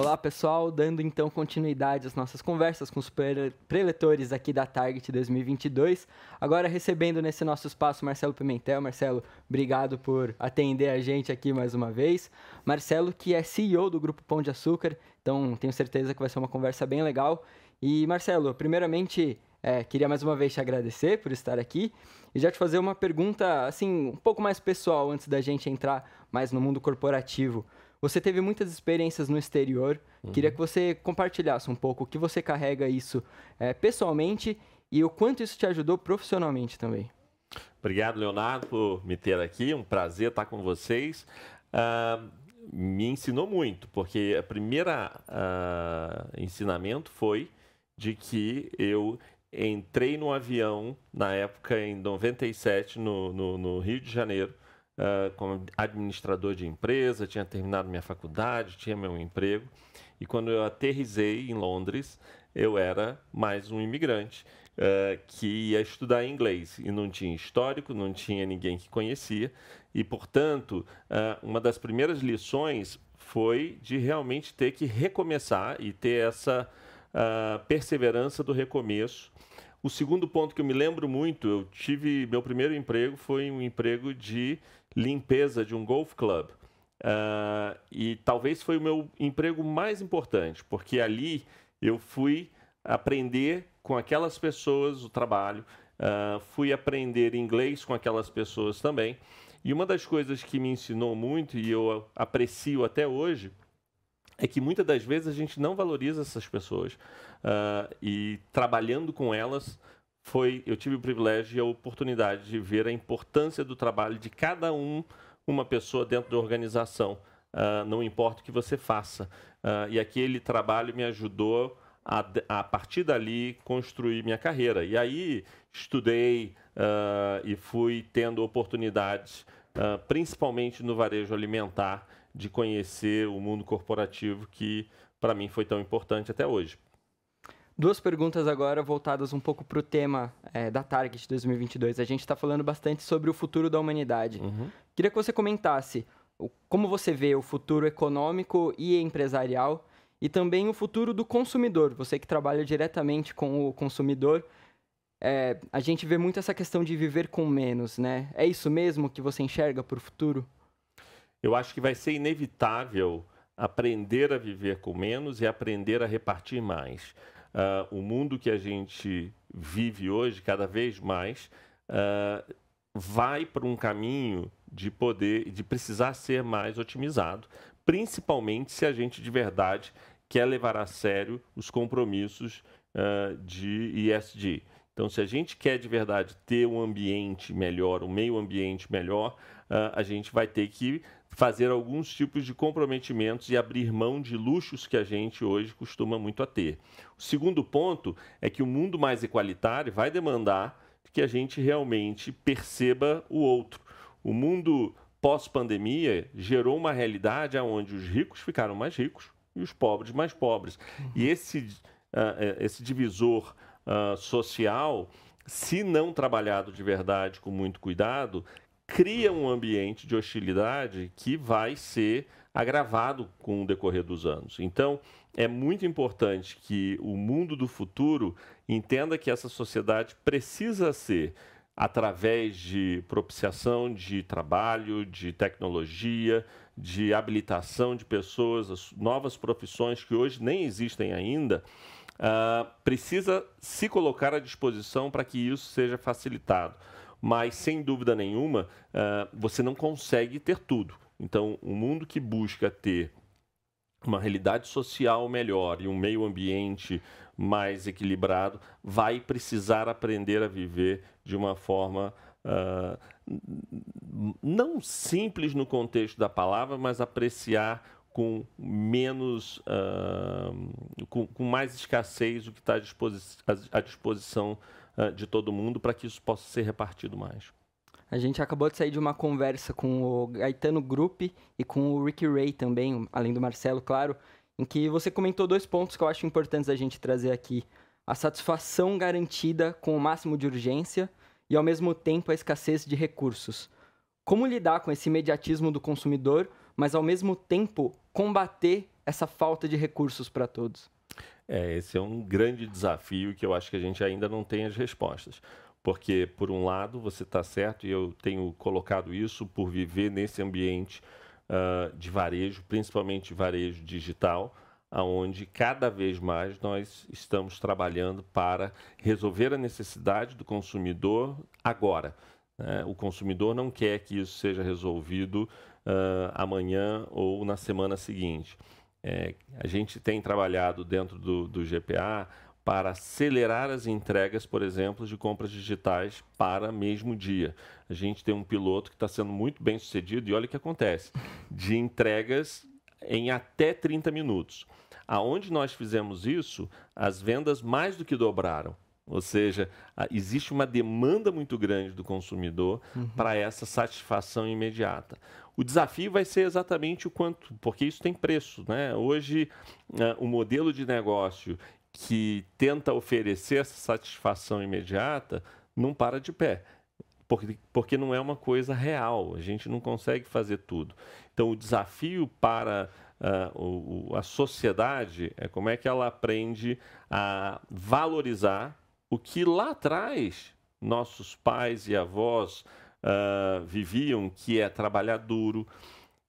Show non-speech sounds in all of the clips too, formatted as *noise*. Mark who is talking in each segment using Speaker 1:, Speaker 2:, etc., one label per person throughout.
Speaker 1: Olá pessoal, dando então continuidade às nossas conversas com os pre- preletores aqui da Target 2022. Agora recebendo nesse nosso espaço Marcelo Pimentel. Marcelo, obrigado por atender a gente aqui mais uma vez. Marcelo, que é CEO do Grupo Pão de Açúcar, então tenho certeza que vai ser uma conversa bem legal. E Marcelo, primeiramente, é, queria mais uma vez te agradecer por estar aqui e já te fazer uma pergunta assim um pouco mais pessoal antes da gente entrar mais no mundo corporativo. Você teve muitas experiências no exterior. Queria que você compartilhasse um pouco o que você carrega isso é, pessoalmente e o quanto isso te ajudou profissionalmente também.
Speaker 2: Obrigado, Leonardo, por me ter aqui. Um prazer estar com vocês. Ah, me ensinou muito, porque a primeira ah, ensinamento foi de que eu entrei no avião na época em 97 no, no, no Rio de Janeiro ah, como administrador de empresa, tinha terminado minha faculdade, tinha meu emprego. E quando eu aterrisei em Londres eu era mais um imigrante eh, que ia estudar inglês. E não tinha histórico, não tinha ninguém que conhecia. E, portanto, eh, uma das primeiras lições foi de realmente ter que recomeçar e ter essa ah, perseverança do recomeço. O segundo ponto que eu me lembro muito, eu tive meu primeiro emprego foi um emprego de limpeza de um golf club. Ah, e talvez foi o meu emprego mais importante, porque ali eu fui aprender com aquelas pessoas o trabalho, ah, fui aprender inglês com aquelas pessoas também. E uma das coisas que me ensinou muito e eu aprecio até hoje é que muitas das vezes a gente não valoriza essas pessoas Ah, e trabalhando com elas foi eu tive o privilégio e a oportunidade de ver a importância do trabalho de cada um uma pessoa dentro da organização. Ah, não importa o que você faça. Ah, e aquele trabalho me ajudou a, a partir dali construir minha carreira. E aí estudei ah, e fui tendo oportunidades principalmente no varejo alimentar de conhecer o mundo corporativo que para mim foi tão importante até hoje.
Speaker 1: Duas perguntas agora voltadas um pouco para o tema é, da Target 2022. A gente está falando bastante sobre o futuro da humanidade. Queria que você comentasse como você vê o futuro econômico e empresarial e também o futuro do consumidor. Você que trabalha diretamente com o consumidor, é, a gente vê muito essa questão de viver com menos, né? É isso mesmo que você enxerga para o futuro?
Speaker 2: Eu acho que vai ser inevitável aprender a viver com menos e aprender a repartir mais. Ah, o mundo que a gente vive hoje, cada vez mais, ah, vai para um caminho de poder, de precisar ser mais otimizado, principalmente se a gente de verdade quer levar a sério os compromissos ah, de ESG. Então, se a gente quer de verdade ter um ambiente melhor, um meio ambiente melhor, a gente vai ter que fazer alguns tipos de comprometimentos e abrir mão de luxos que a gente hoje costuma muito a ter. O segundo ponto é que o mundo mais igualitário vai demandar que a gente realmente perceba o outro. O mundo pós-pandemia gerou uma realidade onde os ricos ficaram mais ricos e os pobres mais pobres. E esse, ah, eh, esse divisor ah, social, se não trabalhado de verdade com muito cuidado, cria um ambiente de hostilidade que vai ser agravado com o decorrer dos anos. Então, é muito importante que o mundo do futuro entenda que essa sociedade precisa ser através de propiciação de trabalho, de tecnologia, de habilitação de pessoas, as novas profissões que hoje nem existem ainda, ah, precisa se colocar à disposição para que isso seja facilitado. Mas, sem dúvida nenhuma, ah, você não consegue ter tudo. Então, o mundo que busca ter uma realidade social melhor e um meio ambiente mais equilibrado vai precisar aprender a viver de uma forma uh, não simples no contexto da palavra, mas apreciar com menos, uh, com, com, mais escassez o que está à, disposi à disposição uh, de todo mundo para que isso possa ser repartido mais.
Speaker 1: A gente acabou de sair de uma conversa com o Gaetano Grupp e com o Ricky Ray também, além do Marcelo, claro, em que você comentou dois pontos que eu acho importantes a gente trazer aqui. A satisfação garantida com o máximo de urgência e, ao mesmo tempo, a escassez de recursos. Como lidar com esse imediatismo do consumidor, mas, ao mesmo tempo, combater essa falta de recursos para todos?
Speaker 2: É, esse é um grande desafio que eu acho que a gente ainda não tem as respostas. Porque, por um lado, você está certo, e eu tenho colocado isso por viver nesse ambiente uh, de varejo, principalmente varejo digital, aonde cada vez mais nós estamos trabalhando para resolver a necessidade do consumidor agora. Né? O consumidor não quer que isso seja resolvido uh, amanhã ou na semana seguinte. É, a gente tem trabalhado dentro do, do GPA para acelerar as entregas, por exemplo, de compras digitais para mesmo dia. A gente tem um piloto que está sendo muito bem sucedido e olha o que acontece: de entregas em até 30 minutos. Aonde nós fizemos isso, as vendas mais do que dobraram. Ou seja, existe uma demanda muito grande do consumidor uhum. para essa satisfação imediata. O desafio vai ser exatamente o quanto, porque isso tem preço. Né? Hoje, uh, o modelo de negócio que tenta oferecer essa satisfação imediata não para de pé. Porque, porque não é uma coisa real, a gente não consegue fazer tudo. Então, o desafio para uh, o, a sociedade é como é que ela aprende a valorizar o que lá atrás nossos pais e avós uh, viviam, que é trabalhar duro,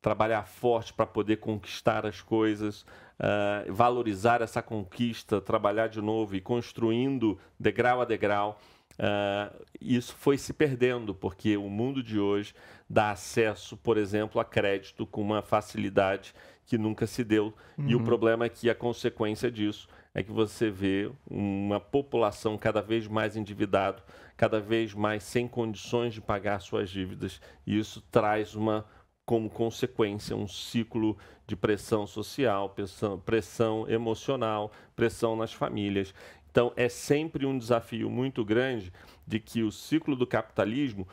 Speaker 2: trabalhar forte para poder conquistar as coisas, uh, valorizar essa conquista, trabalhar de novo e construindo degrau a degrau. Uh, isso foi se perdendo, porque o mundo de hoje dá acesso, por exemplo, a crédito com uma facilidade que nunca se deu. Uhum. E o uhum. problema é que a consequência disso é que você vê uma população cada vez mais endividada, cada vez mais sem condições de pagar suas dívidas, e isso traz uma como consequência um ciclo de pressão social, pressão, pressão emocional, pressão nas famílias. Então, é sempre um desafio muito grande de que o ciclo do capitalismo,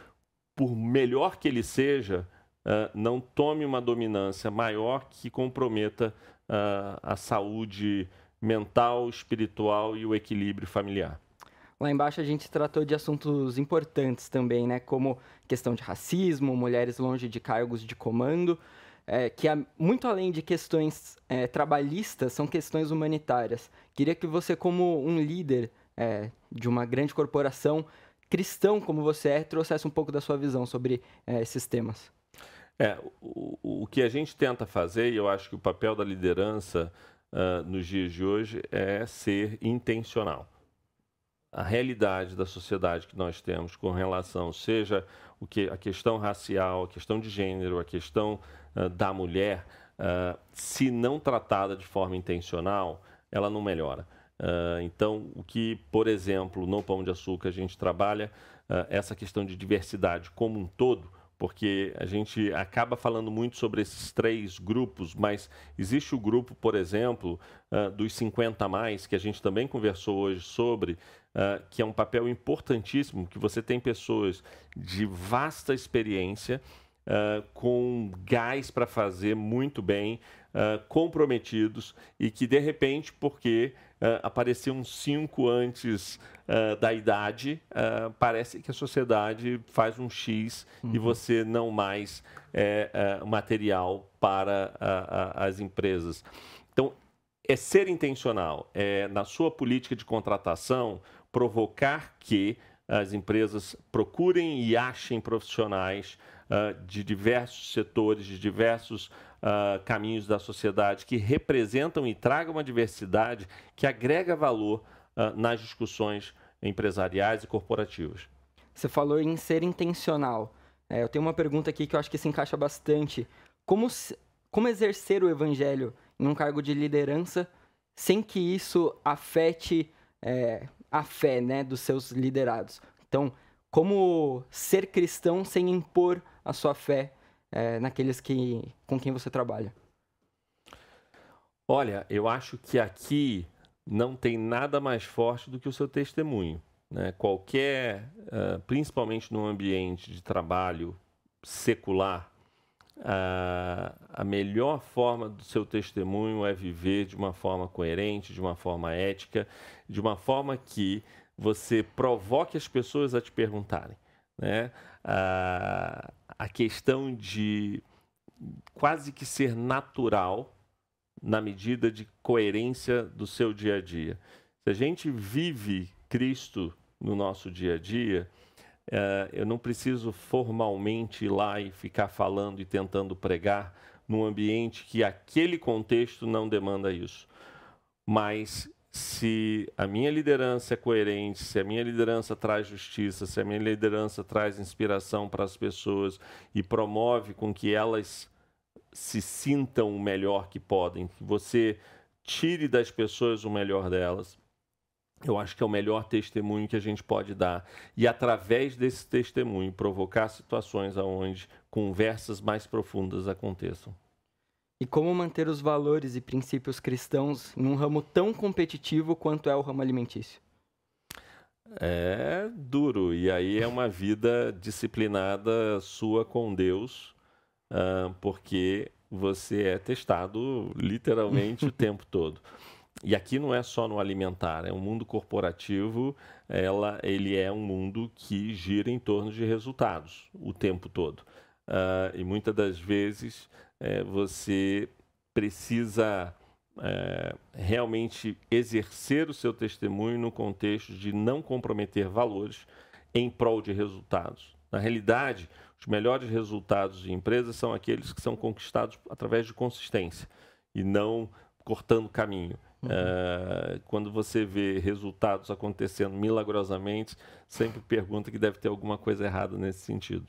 Speaker 2: por melhor que ele seja, uh, não tome uma dominância maior que comprometa uh, a saúde mental, espiritual e o equilíbrio familiar.
Speaker 1: Lá embaixo a gente tratou de assuntos importantes também, né? Como questão de racismo, mulheres longe de cargos de comando, é, que muito além de questões é, trabalhistas, são questões humanitárias. Queria que você, como um líder é, de uma grande corporação, cristão como você é, trouxesse um pouco da sua visão sobre é, esses temas.
Speaker 2: É, o, o que a gente tenta fazer, e eu acho que o papel da liderança uh, nos dias de hoje é ser intencional a realidade da sociedade que nós temos com relação, seja o que a questão racial, a questão de gênero, a questão uh, da mulher, uh, se não tratada de forma intencional, ela não melhora. Uh, então, o que, por exemplo, no Pão de Açúcar a gente trabalha essa questão de diversidade como um todo, porque a gente acaba falando muito sobre esses três grupos, mas existe o grupo, por exemplo, uh, dos 50 mais, que a gente também conversou hoje sobre, uh, que é um papel importantíssimo, que você tem pessoas de vasta experiência, uh, com gás para fazer muito bem, uh, comprometidos e que de repente, porque uh, apareciam cinco antes da idade, parece que a sociedade faz um X uhum. e você não mais é, é material para as empresas. Então, é ser intencional, é na sua política de contratação provocar que as empresas procurem e achem profissionais uh, de diversos setores, de diversos uh, caminhos da sociedade que representam e tragam uma diversidade que agrega valor uh, nas discussões empresariais e corporativas.
Speaker 1: Você falou em ser intencional. É, eu tenho uma pergunta aqui que eu acho que se encaixa bastante. Como, como exercer o evangelho em um cargo de liderança sem que isso afete é, a fé né, dos seus liderados? Então, como ser cristão sem impor a sua fé é, naqueles que, com quem você trabalha?
Speaker 2: Olha, eu acho que aqui não tem nada mais forte do que o seu testemunho. Né? Qualquer, uh, principalmente no ambiente de trabalho secular, uh, a melhor forma do seu testemunho é viver de uma forma coerente, de uma forma ética, de uma forma que você provoque as pessoas a te perguntarem. Né? Uh, a questão de quase que ser natural na medida de coerência do seu dia a dia. Se a gente vive Cristo no nosso dia a dia, uh, eu não preciso formalmente ir lá e ficar falando e tentando pregar num ambiente que aquele contexto não demanda isso. Mas se a minha liderança é coerente, se a minha liderança traz justiça, se a minha liderança traz inspiração para as pessoas e promove com que elas se sintam o melhor que podem, que você tire das pessoas o melhor delas. Eu acho que é o melhor testemunho que a gente pode dar. E através desse testemunho, provocar situações onde conversas mais profundas aconteçam.
Speaker 1: E como manter os valores e princípios cristãos num ramo tão competitivo quanto é o ramo alimentício?
Speaker 2: É duro. E aí é uma vida disciplinada sua com Deus uh, porque você é testado literalmente o *laughs* tempo todo. E aqui não é só no alimentar, é um mundo corporativo, ela, ele é um mundo que gira em torno de resultados o tempo todo. Uh, e muitas das vezes é, você precisa é, realmente exercer o seu testemunho no contexto de não comprometer valores em prol de resultados. Na realidade, os melhores resultados de empresas são aqueles que são conquistados através de consistência e não cortando caminho. Uhum. Uh, quando você vê resultados acontecendo milagrosamente, sempre pergunta que deve ter alguma coisa errada nesse sentido.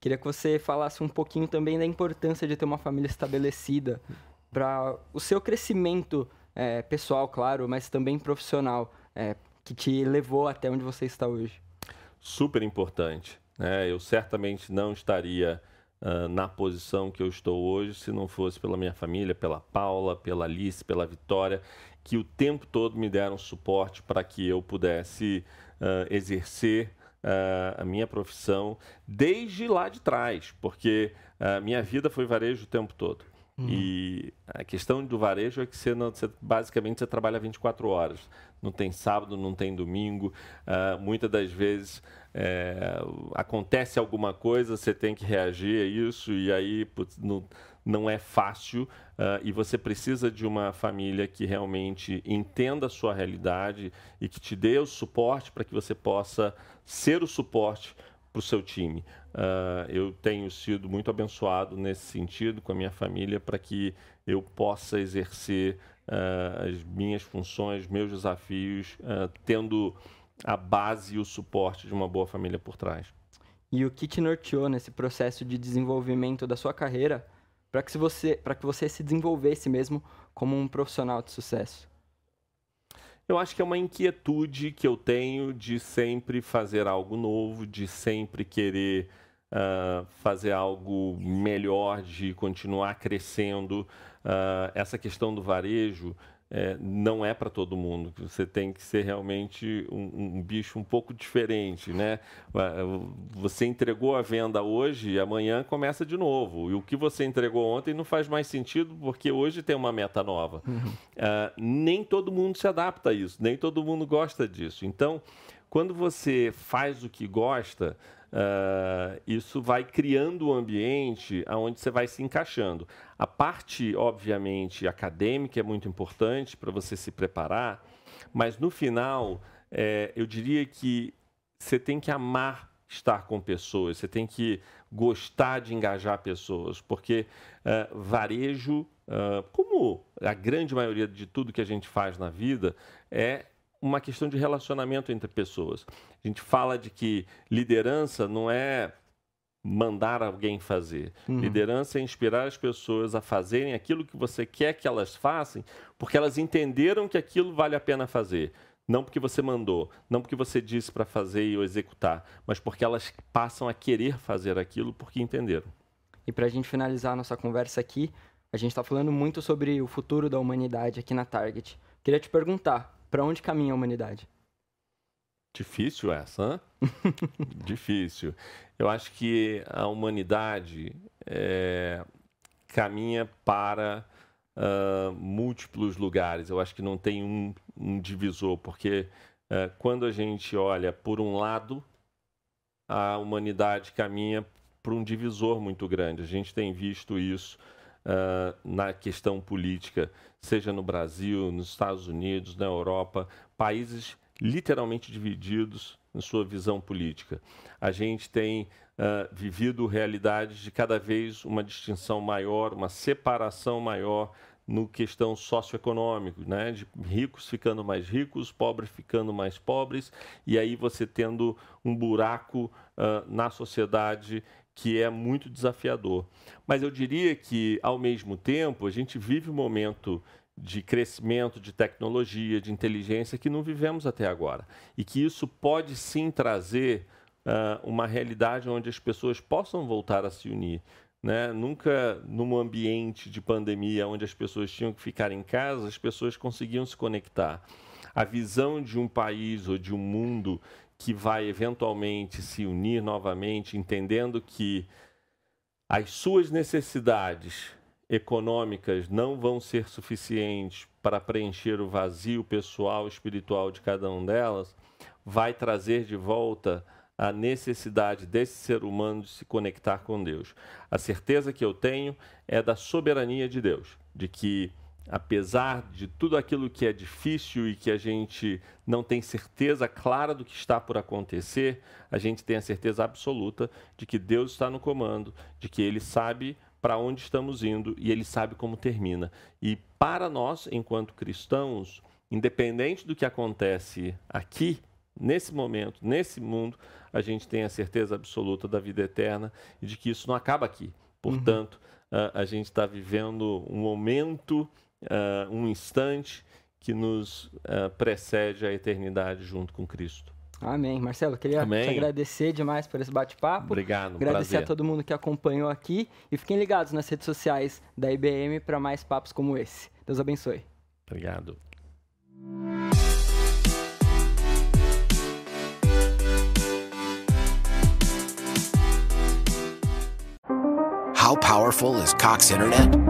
Speaker 1: Queria que você falasse um pouquinho também da importância de ter uma família estabelecida para o seu crescimento é, pessoal, claro, mas também profissional, é, que te levou até onde você está hoje.
Speaker 2: Super importante. Né? Eu certamente não estaria uh, na posição que eu estou hoje se não fosse pela minha família, pela Paula, pela Alice, pela Vitória, que o tempo todo me deram suporte para que eu pudesse uh, exercer a minha profissão desde lá de trás, porque a minha vida foi varejo o tempo todo. Uhum. E a questão do varejo é que você, não, você, basicamente você trabalha 24 horas. Não tem sábado, não tem domingo. Uh, muitas das vezes é, acontece alguma coisa, você tem que reagir a isso, e aí putz, não, não é fácil. Uh, e você precisa de uma família que realmente entenda a sua realidade e que te dê o suporte para que você possa ser o suporte para o seu time. Uh, eu tenho sido muito abençoado nesse sentido com a minha família para que eu possa exercer uh, as minhas funções, meus desafios, tendo a base e o suporte de uma boa família por trás.
Speaker 1: E o que te norteou nesse processo de desenvolvimento da sua carreira para que você para que você se desenvolvesse mesmo como um profissional de sucesso?
Speaker 2: Eu acho que é uma inquietude que eu tenho de sempre fazer algo novo, de sempre querer uh, fazer algo melhor, de continuar crescendo. Uh, essa questão do varejo é, não é para todo mundo. Você tem que ser realmente um, um, bicho um pouco diferente, né? Você entregou a venda hoje e amanhã começa de novo. E o que você entregou ontem não faz mais sentido porque hoje tem uma meta nova. Uhum. Uh, nem todo mundo se adapta a isso, nem todo mundo gosta disso. Então, quando você faz o que gosta, Uh, isso vai criando um ambiente onde você vai se encaixando. A parte, obviamente, acadêmica é muito importante para você se preparar, mas no final, é, eu diria que você tem que amar estar com pessoas, você tem que gostar de engajar pessoas, porque uh, varejo, uh, como a grande maioria de tudo que a gente faz na vida, é uma questão de relacionamento entre pessoas. A gente fala de que liderança não é mandar alguém fazer. Uhum. Liderança é inspirar as pessoas a fazerem aquilo que você quer que elas façam, porque elas entenderam que aquilo vale a pena fazer. Não porque você mandou, não porque você disse para fazer e executar, mas porque elas passam a querer fazer aquilo porque entenderam.
Speaker 1: E para a gente finalizar a nossa conversa aqui, a gente está falando muito sobre o futuro da humanidade aqui na Target. Queria te perguntar, para onde caminha a humanidade?
Speaker 2: Difícil essa, hein? *laughs* Difícil. Eu acho que a humanidade é, caminha para uh, múltiplos lugares. Eu acho que não tem um, um divisor, porque uh, quando a gente olha por um lado, a humanidade caminha para um divisor muito grande. A gente tem visto isso uh, na questão política, seja no Brasil, nos Estados Unidos, na Europa, países literalmente divididos em sua visão política. A gente tem uh, vivido realidades de cada vez uma distinção maior, uma separação maior no questão socioeconômico, né? de ricos ficando mais ricos, pobres ficando mais pobres, e aí você tendo um buraco uh, na sociedade que é muito desafiador. Mas eu diria que, ao mesmo tempo, a gente vive um momento de crescimento de tecnologia, de inteligência que não vivemos até agora. E que isso pode sim trazer uh, uma realidade onde as pessoas possam voltar a se unir. Né? Nunca num ambiente de pandemia onde as pessoas tinham que ficar em casa, as pessoas conseguiam se conectar. A visão de um país ou de um mundo que vai eventualmente se unir novamente, entendendo que as suas necessidades econômicas não vão ser suficientes para preencher o vazio pessoal espiritual de cada um delas, vai trazer de volta a necessidade desse ser humano de se conectar com Deus. A certeza que eu tenho é da soberania de Deus, de que apesar de tudo aquilo que é difícil e que a gente não tem certeza clara do que está por acontecer, a gente tem a certeza absoluta de que Deus está no comando, de que ele sabe para onde estamos indo e ele sabe como termina. E para nós, enquanto cristãos, independente do que acontece aqui, nesse momento, nesse mundo, a gente tem a certeza absoluta da vida eterna e de que isso não acaba aqui. Portanto, uhum. a, a gente está vivendo um momento, uh, um instante que nos uh, precede a eternidade junto com Cristo.
Speaker 1: Amém. Marcelo, queria Amém. te agradecer demais por esse bate-papo.
Speaker 2: Obrigado.
Speaker 1: Agradecer
Speaker 2: prazer.
Speaker 1: a todo mundo que acompanhou aqui e fiquem ligados nas redes sociais da IBM para mais papos como esse. Deus abençoe.
Speaker 2: Obrigado.
Speaker 3: How powerful is Cox Internet?